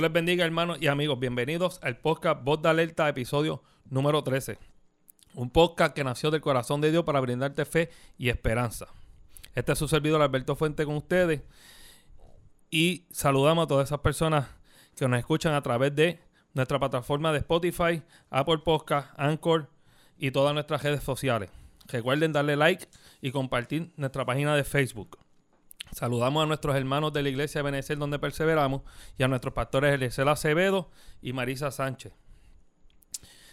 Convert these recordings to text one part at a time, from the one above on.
Les bendiga, hermanos y amigos. Bienvenidos al podcast Voz de Alerta, episodio número 13. Un podcast que nació del corazón de Dios para brindarte fe y esperanza. Este es su servidor Alberto Fuente con ustedes. Y saludamos a todas esas personas que nos escuchan a través de nuestra plataforma de Spotify, Apple Podcast, Anchor y todas nuestras redes sociales. Recuerden darle like y compartir nuestra página de Facebook. Saludamos a nuestros hermanos de la iglesia de Benecer donde perseveramos y a nuestros pastores Eliezer Acevedo y Marisa Sánchez.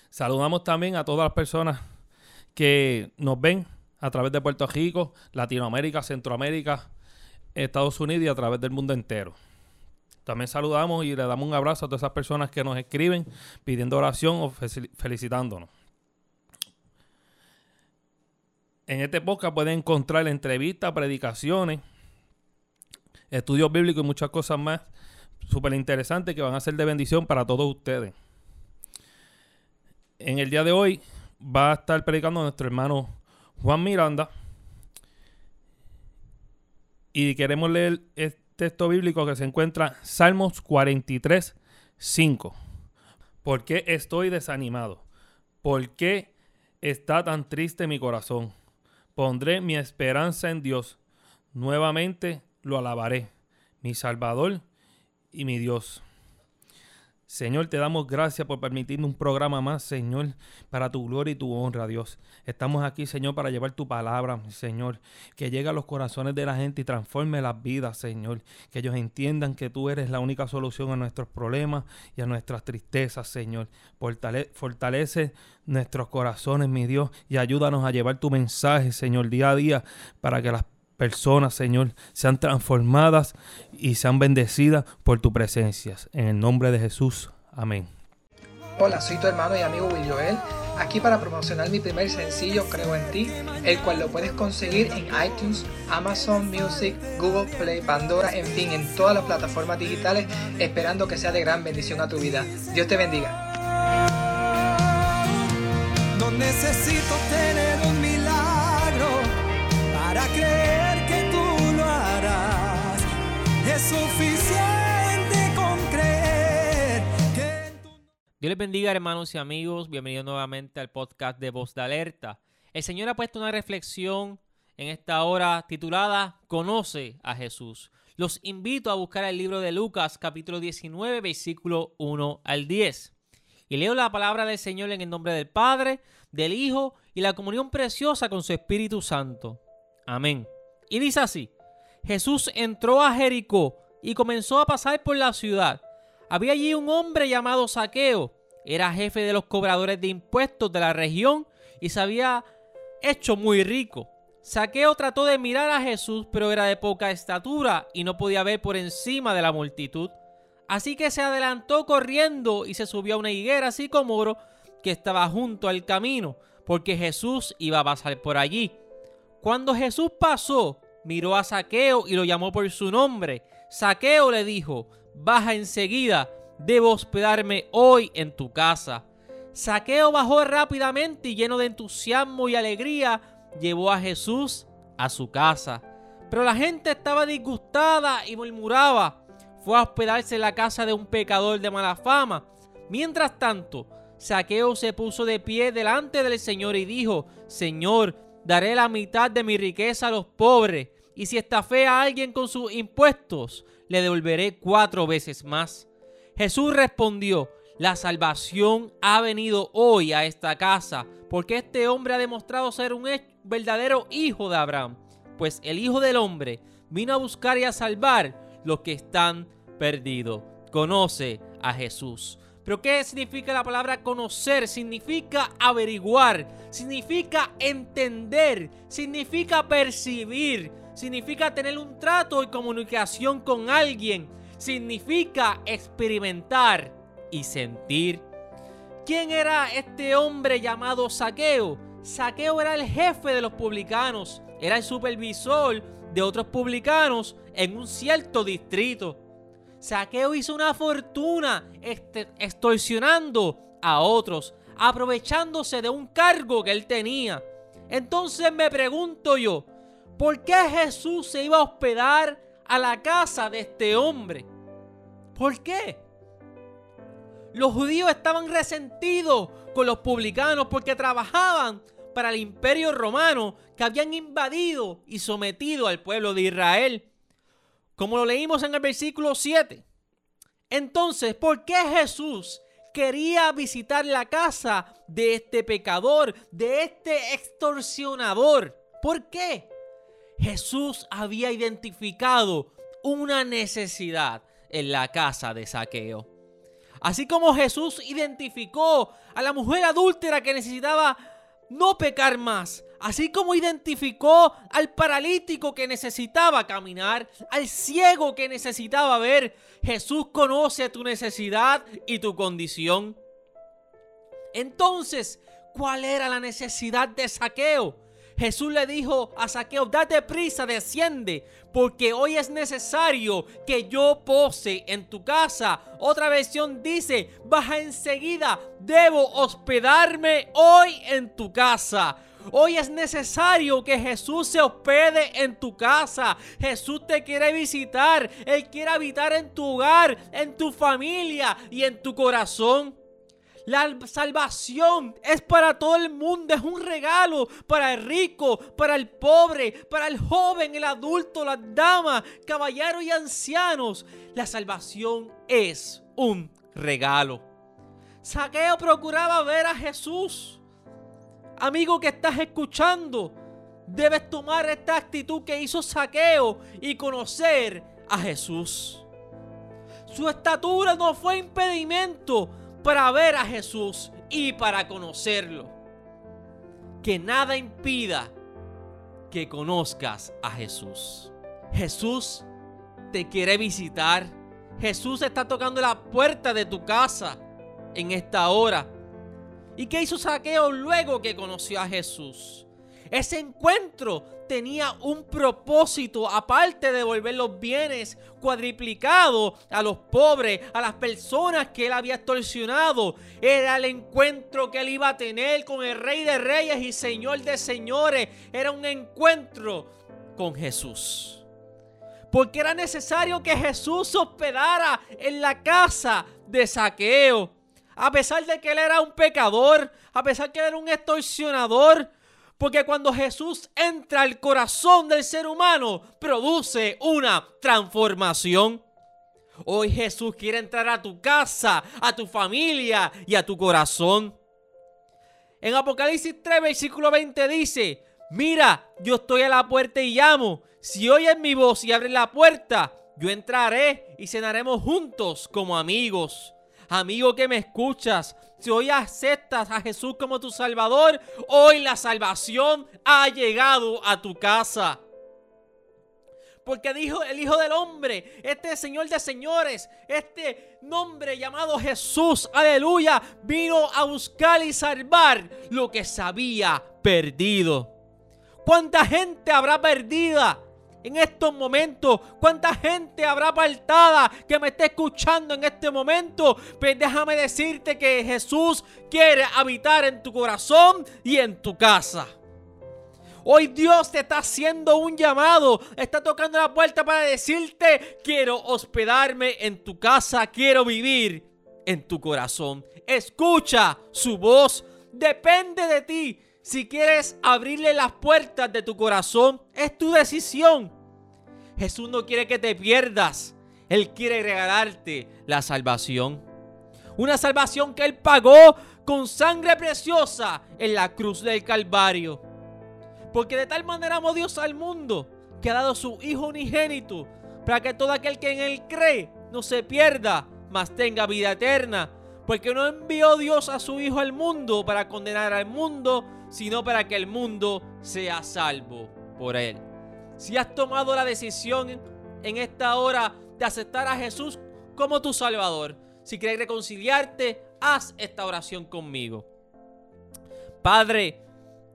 Saludamos también a todas las personas que nos ven a través de Puerto Rico, Latinoamérica, Centroamérica, Estados Unidos y a través del mundo entero. También saludamos y le damos un abrazo a todas esas personas que nos escriben pidiendo oración o felicitándonos. En este podcast pueden encontrar entrevistas, predicaciones, estudios bíblicos y muchas cosas más súper interesantes que van a ser de bendición para todos ustedes. En el día de hoy va a estar predicando nuestro hermano Juan Miranda. Y queremos leer el texto bíblico que se encuentra Salmos 43, 5. ¿Por qué estoy desanimado? ¿Por qué está tan triste mi corazón? Pondré mi esperanza en Dios. Nuevamente lo alabaré, mi Salvador y mi Dios. Señor, te damos gracias por permitirnos un programa más, Señor, para tu gloria y tu honra, Dios. Estamos aquí, Señor, para llevar tu palabra, Señor, que llegue a los corazones de la gente y transforme las vidas, Señor. Que ellos entiendan que tú eres la única solución a nuestros problemas y a nuestras tristezas, Señor. fortalece nuestros corazones, mi Dios, y ayúdanos a llevar tu mensaje, Señor, día a día, para que las personas, Señor, sean transformadas y sean bendecidas por tu presencia. En el nombre de Jesús. Amén. Hola, soy tu hermano y amigo Will Joel, aquí para promocionar mi primer sencillo Creo en ti, el cual lo puedes conseguir en iTunes, Amazon Music, Google Play, Pandora, en fin, en todas las plataformas digitales, esperando que sea de gran bendición a tu vida. Dios te bendiga. No necesito Dios les bendiga hermanos y amigos, bienvenidos nuevamente al podcast de Voz de Alerta. El Señor ha puesto una reflexión en esta hora titulada Conoce a Jesús. Los invito a buscar el libro de Lucas capítulo 19 versículo 1 al 10. Y leo la palabra del Señor en el nombre del Padre, del Hijo y la comunión preciosa con su Espíritu Santo. Amén. Y dice así. Jesús entró a Jericó y comenzó a pasar por la ciudad. Había allí un hombre llamado Saqueo. Era jefe de los cobradores de impuestos de la región y se había hecho muy rico. Saqueo trató de mirar a Jesús, pero era de poca estatura y no podía ver por encima de la multitud. Así que se adelantó corriendo y se subió a una higuera sicomoro que estaba junto al camino, porque Jesús iba a pasar por allí. Cuando Jesús pasó, miró a Saqueo y lo llamó por su nombre. Saqueo le dijo, baja enseguida, debo hospedarme hoy en tu casa. Saqueo bajó rápidamente y lleno de entusiasmo y alegría, llevó a Jesús a su casa. Pero la gente estaba disgustada y murmuraba. Fue a hospedarse en la casa de un pecador de mala fama. Mientras tanto, Saqueo se puso de pie delante del Señor y dijo, Señor, daré la mitad de mi riqueza a los pobres y si estafé a alguien con sus impuestos, le devolveré cuatro veces más. Jesús respondió, la salvación ha venido hoy a esta casa, porque este hombre ha demostrado ser un verdadero hijo de Abraham, pues el Hijo del Hombre vino a buscar y a salvar los que están perdidos. Conoce a Jesús. Pero ¿qué significa la palabra conocer? Significa averiguar, significa entender, significa percibir, significa tener un trato y comunicación con alguien, significa experimentar y sentir. ¿Quién era este hombre llamado Saqueo? Saqueo era el jefe de los publicanos, era el supervisor de otros publicanos en un cierto distrito. Saqueo hizo una fortuna extorsionando a otros, aprovechándose de un cargo que él tenía. Entonces me pregunto yo, ¿Por qué Jesús se iba a hospedar a la casa de este hombre? ¿Por qué? los judíos estaban resentidos con los publicanos porque trabajaban para el imperio romano que habían invadido y sometido al pueblo de Israel. Como lo leímos en el versículo 7. Entonces, ¿por qué Jesús quería visitar la casa de este pecador, de este extorsionador? ¿Por qué? Jesús había identificado una necesidad en la casa de saqueo. Así como Jesús identificó a la mujer adúltera que necesitaba no pecar más, así como identificó al paralítico que necesitaba caminar, al ciego que necesitaba ver, Jesús conoce tu necesidad y tu condición. Entonces, ¿cuál era la necesidad de saqueo? Jesús le dijo a Saqueo, date prisa, desciende, porque hoy es necesario que yo pose en tu casa. Otra versión dice, baja enseguida, debo hospedarme hoy en tu casa. Hoy es necesario que Jesús se hospede en tu casa. Jesús te quiere visitar. Él quiere habitar en tu hogar, en tu familia y en tu corazón. La salvación es para todo el mundo, es un regalo para el rico, para el pobre, para el joven, el adulto, las damas, caballeros y ancianos. La salvación es un regalo. Saqueo procuraba ver a Jesús. Amigo que estás escuchando, debes tomar esta actitud que hizo Saqueo y conocer a Jesús. Su estatura no fue impedimento para ver a Jesús y para conocerlo. Que nada impida que conozcas a Jesús. Jesús te quiere visitar. Jesús está tocando la puerta de tu casa en esta hora. ¿Y qué hizo Saqueo luego que conoció a Jesús? Ese encuentro tenía un propósito aparte de devolver los bienes cuadriplicados a los pobres, a las personas que él había extorsionado. Era el encuentro que él iba a tener con el Rey de Reyes y Señor de Señores. Era un encuentro con Jesús. Porque era necesario que Jesús hospedara en la casa de saqueo. A pesar de que él era un pecador, a pesar de que él era un extorsionador, porque cuando Jesús entra al corazón del ser humano, produce una transformación. Hoy Jesús quiere entrar a tu casa, a tu familia y a tu corazón. En Apocalipsis 3, versículo 20 dice, mira, yo estoy a la puerta y llamo. Si oyes mi voz y abres la puerta, yo entraré y cenaremos juntos como amigos. Amigo que me escuchas, si hoy aceptas a Jesús como tu Salvador, hoy la salvación ha llegado a tu casa. Porque dijo el Hijo del Hombre, este Señor de señores, este nombre llamado Jesús, aleluya, vino a buscar y salvar lo que se había perdido. ¿Cuánta gente habrá perdida? En estos momentos. ¿Cuánta gente habrá apartada que me esté escuchando en este momento? Pues déjame decirte que Jesús quiere habitar en tu corazón y en tu casa. Hoy Dios te está haciendo un llamado, está tocando la puerta para decirte, quiero hospedarme en tu casa, quiero vivir en tu corazón. Escucha su voz, depende de ti. Si quieres abrirle las puertas de tu corazón, es tu decisión. Jesús no quiere que te pierdas. Él quiere regalarte la salvación. Una salvación que Él pagó con sangre preciosa en la cruz del Calvario. Porque de tal manera amó Dios al mundo que ha dado su Hijo unigénito para que todo aquel que en Él cree no se pierda, mas tenga vida eterna. Porque no envió Dios a su Hijo al mundo para condenar al mundo, sino para que el mundo sea salvo por Él. Si has tomado la decisión en esta hora de aceptar a Jesús como tu Salvador, si quieres reconciliarte, haz esta oración conmigo. Padre,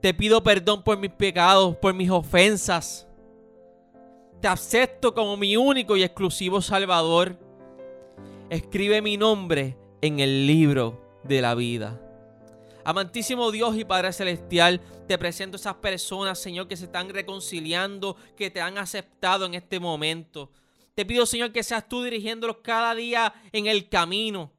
te pido perdón por mis pecados, por mis ofensas. Te acepto como mi único y exclusivo Salvador. Escribe mi nombre en el libro de la vida. Amantísimo Dios y Padre Celestial, te presento a esas personas, Señor, que se están reconciliando, que te han aceptado en este momento. Te pido, Señor, que seas tú dirigiéndolos cada día en el camino.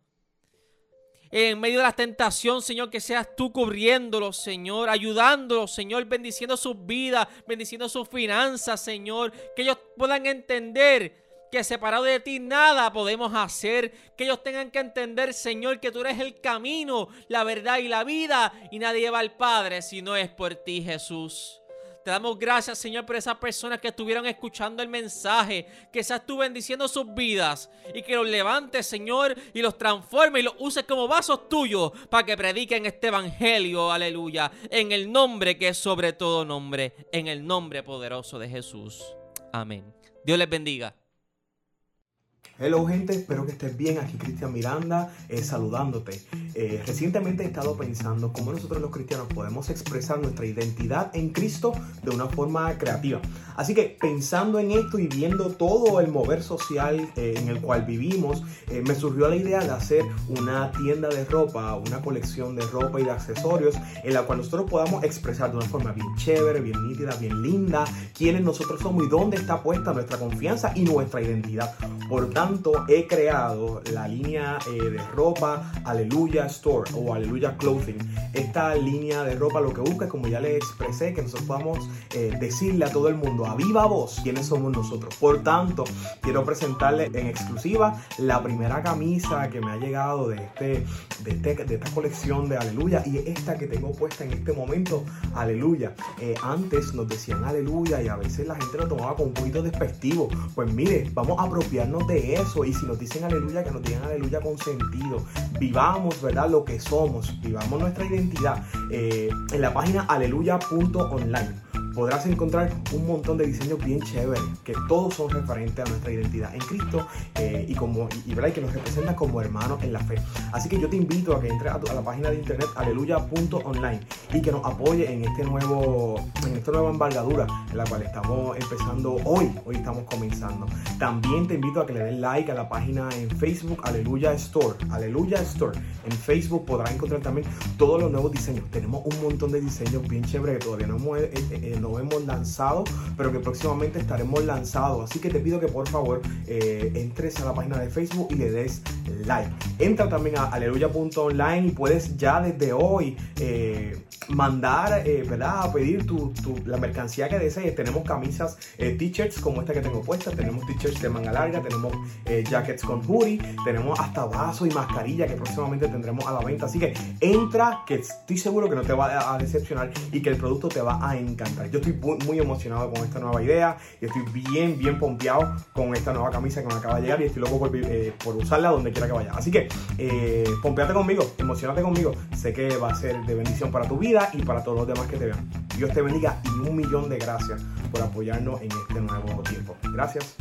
en medio de la tentación, Señor, que seas tú cubriéndolos, Señor, ayudándolos, Señor, bendiciendo sus vidas, bendiciendo sus finanzas, Señor, que ellos puedan entender que separado de ti nada podemos hacer, que ellos tengan que entender, Señor, que tú eres el camino, la verdad y la vida, y nadie va al Padre si no es por ti, Jesús. Te damos gracias, Señor, por esas personas que estuvieron escuchando el mensaje. Que seas tú bendiciendo sus vidas. Y que los levantes, Señor, y los transforme y los uses como vasos tuyos para que prediquen este evangelio. Aleluya. En el nombre que es sobre todo nombre. En el nombre poderoso de Jesús. Amén. Dios les bendiga. Hello gente, espero que estés bien. Aquí Cristian Miranda eh, saludándote. Eh, recientemente he estado pensando cómo nosotros los cristianos podemos expresar nuestra identidad en Cristo de una forma creativa. Así que pensando en esto y viendo todo el mover social eh, en el cual vivimos, me surgió la idea de hacer una tienda de ropa, una colección de ropa y de accesorios en la cual nosotros podamos expresar de una forma bien chévere, bien nítida, bien linda quiénes nosotros somos y dónde está puesta nuestra confianza y nuestra identidad. Por tanto, he creado la línea eh, de ropa Aleluya Store o Aleluya Clothing. Esta línea de ropa lo que busca como ya les expresé, que nosotros podamos eh, decirle a todo el mundo a viva voz quiénes somos nosotros. Por tanto, quiero presentarle en exclusiva la primera camisa que me ha llegado de, este, de, este, de esta colección de Aleluya y esta que tengo puesta en este momento, Aleluya. Eh, antes nos decían Aleluya y a veces la gente lo tomaba con un poquito despectivo. Pues mire, vamos a apropiarnos de eso. Y si nos dicen aleluya, que nos digan aleluya con sentido. Vivamos, ¿verdad? Lo que somos. Vivamos nuestra identidad. Eh, en la página aleluya.online podrás encontrar un montón de diseños bien chéveres que todos son referentes a nuestra identidad en Cristo eh, y, como, y, que nos representan como hermanos en la fe. Así que yo te invito a que entres a, la página de internet aleluya.online y que nos apoye en este nuevo en esta nueva embargadura en la cual estamos empezando hoy. Hoy estamos comenzando. También te invito a que le den like a la página en Facebook Aleluya Store. Aleluya Store. En Facebook podrás encontrar también todos los nuevos diseños. Tenemos un montón de diseños bien chéveres que todavía no hemos eh, eh, no hemos lanzado, pero que próximamente estaremos lanzados. Así que te pido que por favor eh, entres a la página de Facebook y le des like. Entra también a aleluya.online y puedes ya desde hoy eh, mandar, eh, ¿verdad? A pedir tu, la mercancía que desees. Tenemos camisas, t-shirts como esta que tengo puesta, tenemos t-shirts de manga larga, tenemos jackets con hoodie, tenemos hasta vaso y mascarilla que próximamente tendremos a la venta. Así que entra, que estoy seguro que no te va a decepcionar y que el producto te va a encantar. Yo estoy muy, emocionado con esta nueva idea y estoy bien, bien pompeado con esta nueva camisa que me acaba de llegar y estoy loco por, eh, usarla donde quiera que vaya. Así que eh, pompeate conmigo, emocionate conmigo. Sé que va a ser de bendición para tu vida y para todos los demás que te vean. Dios te bendiga y un millón de gracias por apoyarnos en este nuevo tiempo. Gracias.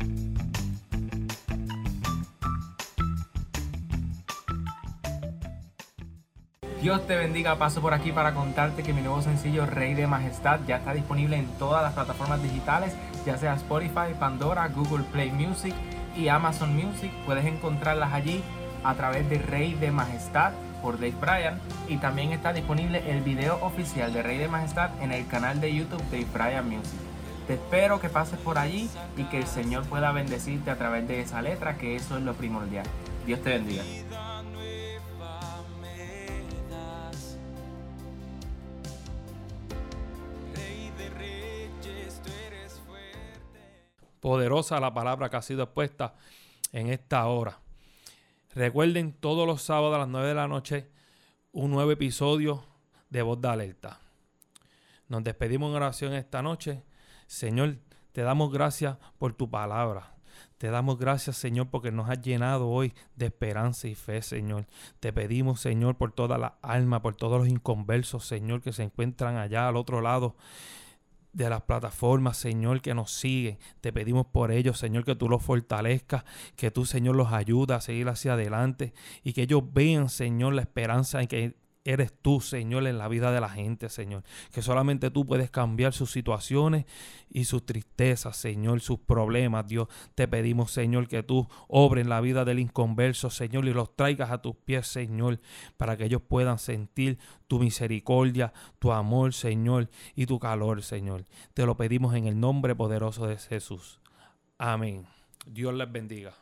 Dios te bendiga, paso por aquí para contarte que mi nuevo sencillo Rey de Majestad ya está disponible en todas las plataformas digitales, ya sea Spotify, Pandora, Google Play Music y Amazon Music. Puedes encontrarlas allí a través de Rey de Majestad por Dave Bryan y también está disponible el video oficial de Rey de Majestad en el canal de YouTube Dave Bryan Music. Te espero que pases por allí y que el Señor pueda bendecirte a través de esa letra, que eso es lo primordial. Dios te bendiga. Poderosa la palabra que ha sido expuesta en esta hora. Recuerden todos los sábados a las 9 de la noche un nuevo episodio de Voz de Alerta. Nos despedimos en oración esta noche. Señor, te damos gracias por tu palabra. Te damos gracias, Señor, porque nos has llenado hoy de esperanza y fe, Señor. Te pedimos, Señor, por toda la alma, por todos los inconversos, Señor, que se encuentran allá al otro lado de las plataformas, Señor, que nos siguen. Te pedimos por ellos, Señor, que tú los fortalezcas, que tú, Señor, los ayudas a seguir hacia adelante y que ellos vean, Señor, la esperanza en que eres tú, Señor, en la vida de la gente, Señor. Que solamente tú puedes cambiar sus situaciones y sus tristezas, Señor, sus problemas, Dios. Te pedimos, Señor, que tú obres en la vida del inconverso, Señor, y los traigas a tus pies, Señor, para que ellos puedan sentir tu misericordia, tu amor, Señor, y tu calor, Señor. Te lo pedimos en el nombre poderoso de Jesús. Amén. Dios les bendiga.